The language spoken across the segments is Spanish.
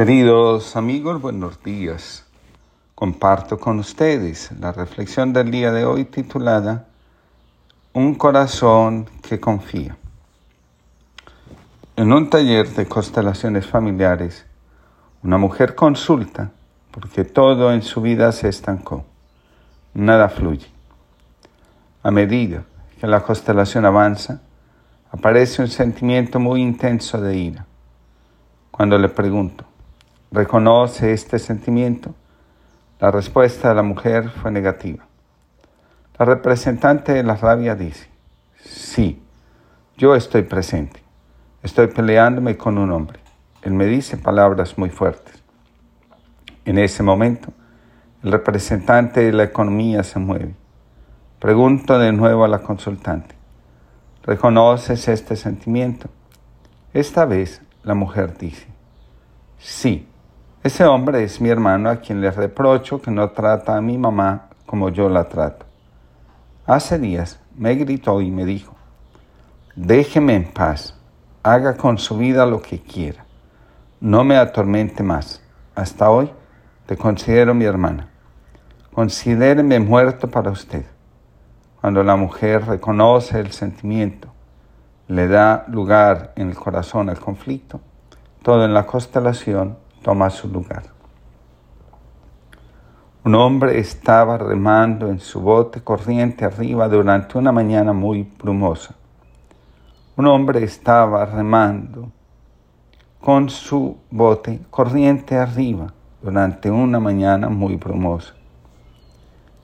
Queridos amigos, buenos días. Comparto con ustedes la reflexión del día de hoy titulada Un corazón que confía. En un taller de constelaciones familiares, una mujer consulta porque todo en su vida se estancó. Nada fluye. A medida que la constelación avanza, aparece un sentimiento muy intenso de ira. Cuando le pregunto, ¿reconoce este sentimiento? La respuesta de la mujer fue negativa. La representante de la rabia dice, sí, yo estoy presente. Estoy peleándome con un hombre. Él me dice palabras muy fuertes. En ese momento, el representante de la economía se mueve. Pregunto de nuevo a la consultante, ¿reconoces este sentimiento? Esta vez la mujer dice, sí, ese hombre es mi hermano a quien le reprocho que no trata a mi mamá como yo la trato. Hace días me gritó y me dijo, déjeme en paz haga con su vida lo que quiera. No me atormente más. Hasta hoy te considero mi hermana. Considéreme muerto para usted. Cuando la mujer reconoce el sentimiento, le da lugar en el corazón al conflicto, todo en la constelación toma su lugar. Un hombre estaba remando en su bote corriente arriba durante una mañana muy brumosa. Un hombre estaba remando con su bote corriente arriba durante una mañana muy brumosa.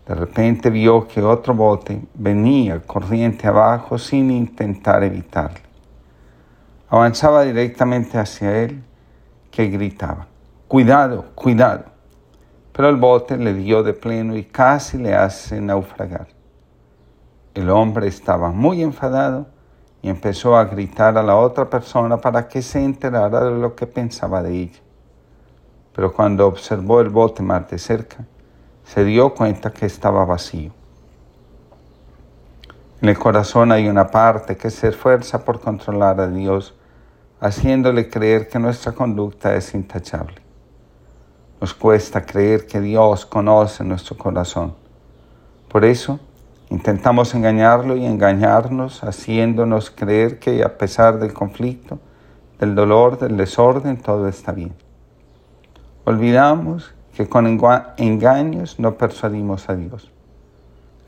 De repente vio que otro bote venía corriente abajo sin intentar evitarle. Avanzaba directamente hacia él que gritaba, cuidado, cuidado. Pero el bote le dio de pleno y casi le hace naufragar. El hombre estaba muy enfadado y empezó a gritar a la otra persona para que se enterara de lo que pensaba de ella. Pero cuando observó el bote más de cerca, se dio cuenta que estaba vacío. En el corazón hay una parte que se esfuerza por controlar a Dios, haciéndole creer que nuestra conducta es intachable. Nos cuesta creer que Dios conoce nuestro corazón. Por eso, Intentamos engañarlo y engañarnos haciéndonos creer que a pesar del conflicto, del dolor, del desorden, todo está bien. Olvidamos que con engaños no persuadimos a Dios.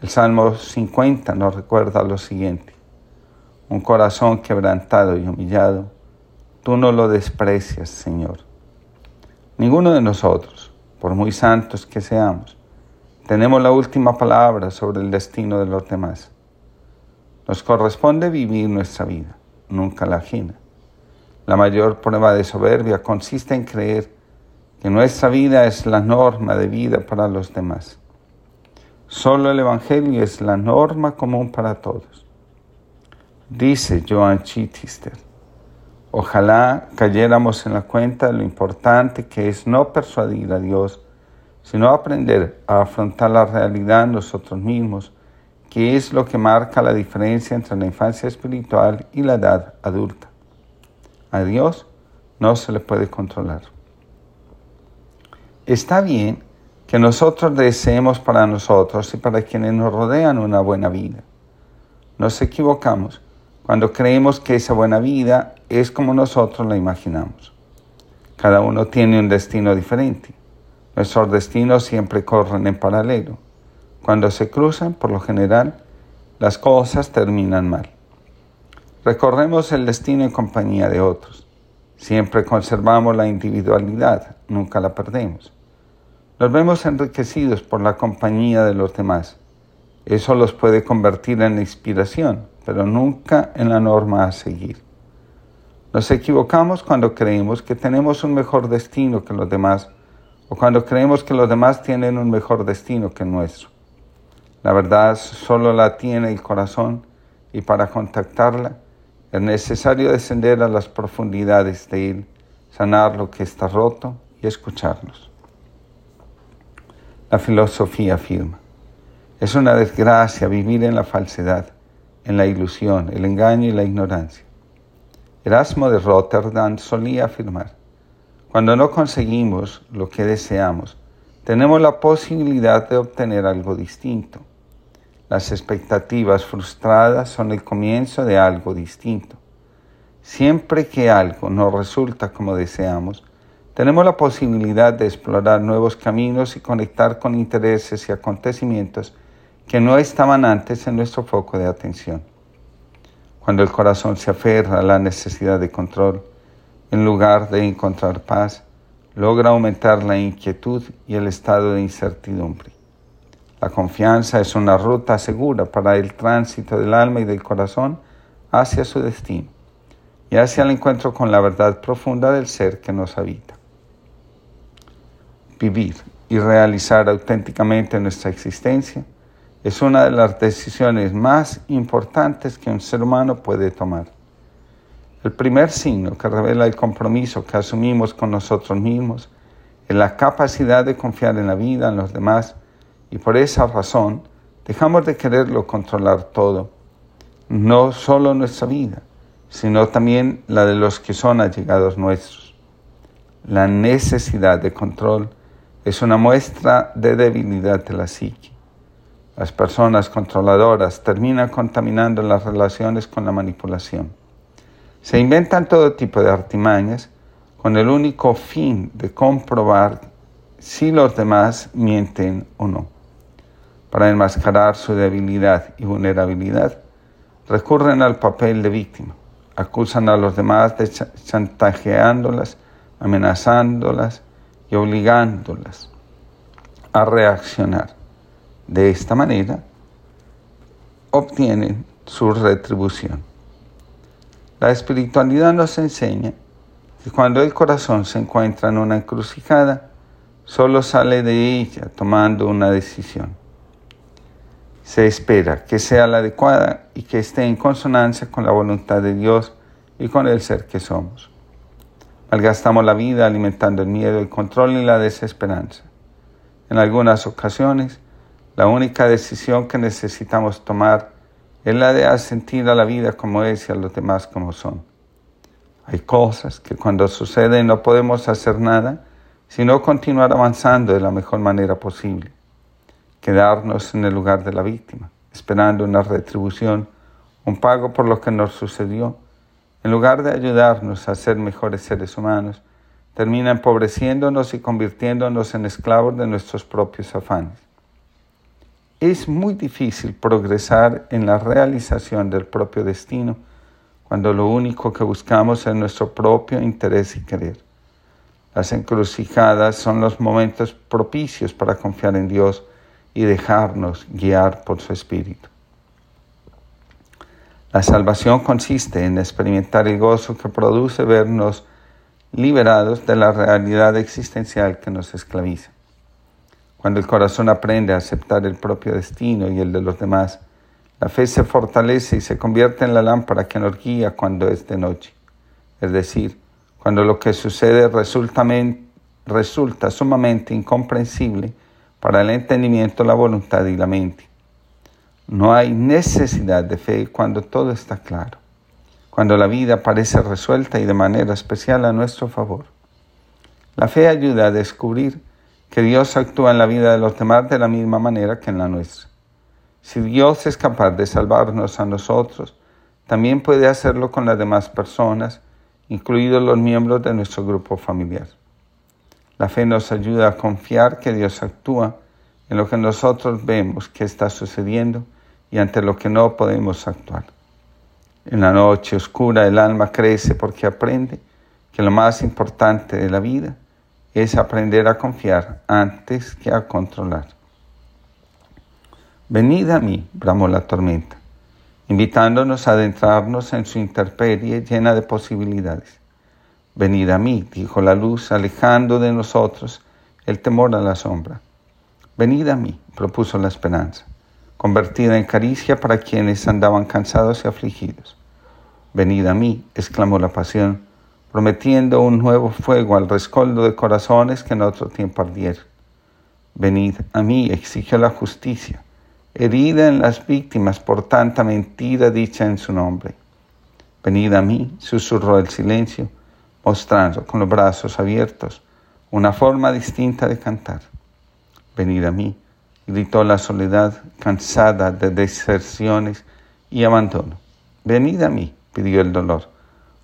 El Salmo 50 nos recuerda lo siguiente. Un corazón quebrantado y humillado, tú no lo desprecias, Señor. Ninguno de nosotros, por muy santos que seamos, tenemos la última palabra sobre el destino de los demás. Nos corresponde vivir nuestra vida, nunca la ajena. La mayor prueba de soberbia consiste en creer que nuestra vida es la norma de vida para los demás. Solo el Evangelio es la norma común para todos. Dice Joan Chittister, ojalá cayéramos en la cuenta de lo importante que es no persuadir a Dios sino aprender a afrontar la realidad nosotros mismos, que es lo que marca la diferencia entre la infancia espiritual y la edad adulta. A Dios no se le puede controlar. Está bien que nosotros deseemos para nosotros y para quienes nos rodean una buena vida. Nos equivocamos cuando creemos que esa buena vida es como nosotros la imaginamos. Cada uno tiene un destino diferente. Nuestros destinos siempre corren en paralelo. Cuando se cruzan, por lo general, las cosas terminan mal. Recorremos el destino en compañía de otros. Siempre conservamos la individualidad, nunca la perdemos. Nos vemos enriquecidos por la compañía de los demás. Eso los puede convertir en inspiración, pero nunca en la norma a seguir. Nos equivocamos cuando creemos que tenemos un mejor destino que los demás o cuando creemos que los demás tienen un mejor destino que nuestro. La verdad solo la tiene el corazón y para contactarla es necesario descender a las profundidades de él, sanar lo que está roto y escucharlos. La filosofía afirma, es una desgracia vivir en la falsedad, en la ilusión, el engaño y la ignorancia. Erasmo de Rotterdam solía afirmar, Cuando no conseguimos lo que deseamos, tenemos la posibilidad de obtener algo distinto. Las expectativas frustradas son el comienzo de algo distinto. Siempre que algo no resulta como deseamos, tenemos la posibilidad de explorar nuevos caminos y conectar con intereses y acontecimientos que no estaban antes en nuestro foco de atención. Cuando el corazón se aferra a la necesidad de control, en lugar de encontrar paz, logra aumentar la inquietud y el estado de incertidumbre. La confianza es una ruta segura para el tránsito del alma y del corazón hacia su destino y hacia el encuentro con la verdad profunda del ser que nos habita. Vivir y realizar auténticamente nuestra existencia es una de las decisiones más importantes que un ser humano puede tomar. El primer signo que revela el compromiso que asumimos con nosotros mismos es la capacidad de confiar en la vida, en los demás, y por esa razón dejamos de quererlo controlar todo, no solo nuestra vida, sino también la de los que son allegados nuestros. La necesidad de control es una muestra de debilidad de la psique. Las personas controladoras terminan contaminando las relaciones con la manipulación. Se inventan todo tipo de artimañas con el único fin de comprobar si los demás mienten o no para enmascarar su debilidad y vulnerabilidad, recurren al papel de víctima, acusan a los demás de chantajeándolas, amenazándolas y obligándolas a reaccionar. De esta manera, obtienen su retribución. La espiritualidad nos enseña que cuando el corazón se encuentra en una encrucijada, solo sale de ella tomando una decisión se espera que sea la adecuada y que esté en consonancia con la voluntad de Dios y con el ser que somos. Malgastamos la vida alimentando el miedo, el control y la desesperanza. En algunas ocasiones, la única decisión que necesitamos tomar es la de asentir a la vida como es y a los demás como son. Hay cosas que cuando suceden no podemos hacer nada, sino continuar avanzando de la mejor manera posible quedarnos en el lugar de la víctima, esperando una retribución, un pago por lo que nos sucedió, en lugar de ayudarnos a ser mejores seres humanos, termina empobreciéndonos y convirtiéndonos en esclavos de nuestros propios afanes. Es muy difícil progresar en la realización del propio destino cuando lo único que buscamos es nuestro propio interés y querer. Las encrucijadas son los momentos propicios para confiar en Dios, y dejarnos guiar por su Espíritu. La salvación consiste en experimentar el gozo que produce vernos liberados de la realidad existencial que nos esclaviza. Cuando el corazón aprende a aceptar el propio destino y el de los demás, la fe se fortalece y se convierte en la lámpara que nos guía cuando es de noche. Es decir, cuando lo que sucede resulta, sumamente incomprensible para el entendimiento, la voluntad y la mente. No hay necesidad de fe cuando todo está claro, cuando la vida parece resuelta y de manera especial a nuestro favor. La fe ayuda a descubrir que Dios actúa en la vida de los demás de la misma manera que en la nuestra. Si Dios es capaz de salvarnos a nosotros, también puede hacerlo con las demás personas, incluidos los miembros de nuestro grupo familiar. La fe nos ayuda a confiar que Dios actúa en lo que nosotros vemos que está sucediendo y ante lo que no podemos actuar. En la noche oscura el alma crece porque aprende que lo más importante de la vida es aprender a confiar antes que a controlar. Venid a mí, bramó la tormenta, invitándonos a adentrarnos en su interperie llena de posibilidades. Venid a mí, dijo la luz, alejando de nosotros el temor a la sombra. Venid a mí, propuso la esperanza, convertida en caricia para quienes andaban cansados y afligidos. Venid a mí, exclamó la pasión, prometiendo un nuevo fuego al rescoldo de corazones que en otro tiempo ardieron. Venid a mí, exigió la justicia, herida en las víctimas por tanta mentira dicha en su nombre. Venid a mí, susurró el silencio, mostrando con los brazos abiertos una forma distinta de cantar. Venid a mí, gritó la soledad cansada de deserciones y abandono. Venid a mí, pidió el dolor,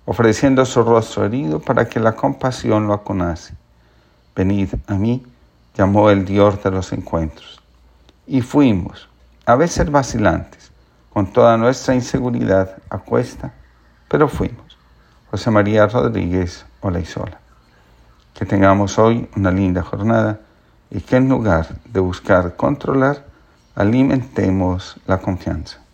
ofreciendo su rostro herido para que la compasión lo aconase. Venid a mí, llamó el Dios de los encuentros. Y fuimos, a veces vacilantes, con toda nuestra inseguridad a cuesta, pero fuimos. José María Rodríguez Olaizola. Que tengamos hoy una linda jornada y que en lugar de buscar controlar, alimentemos la confianza.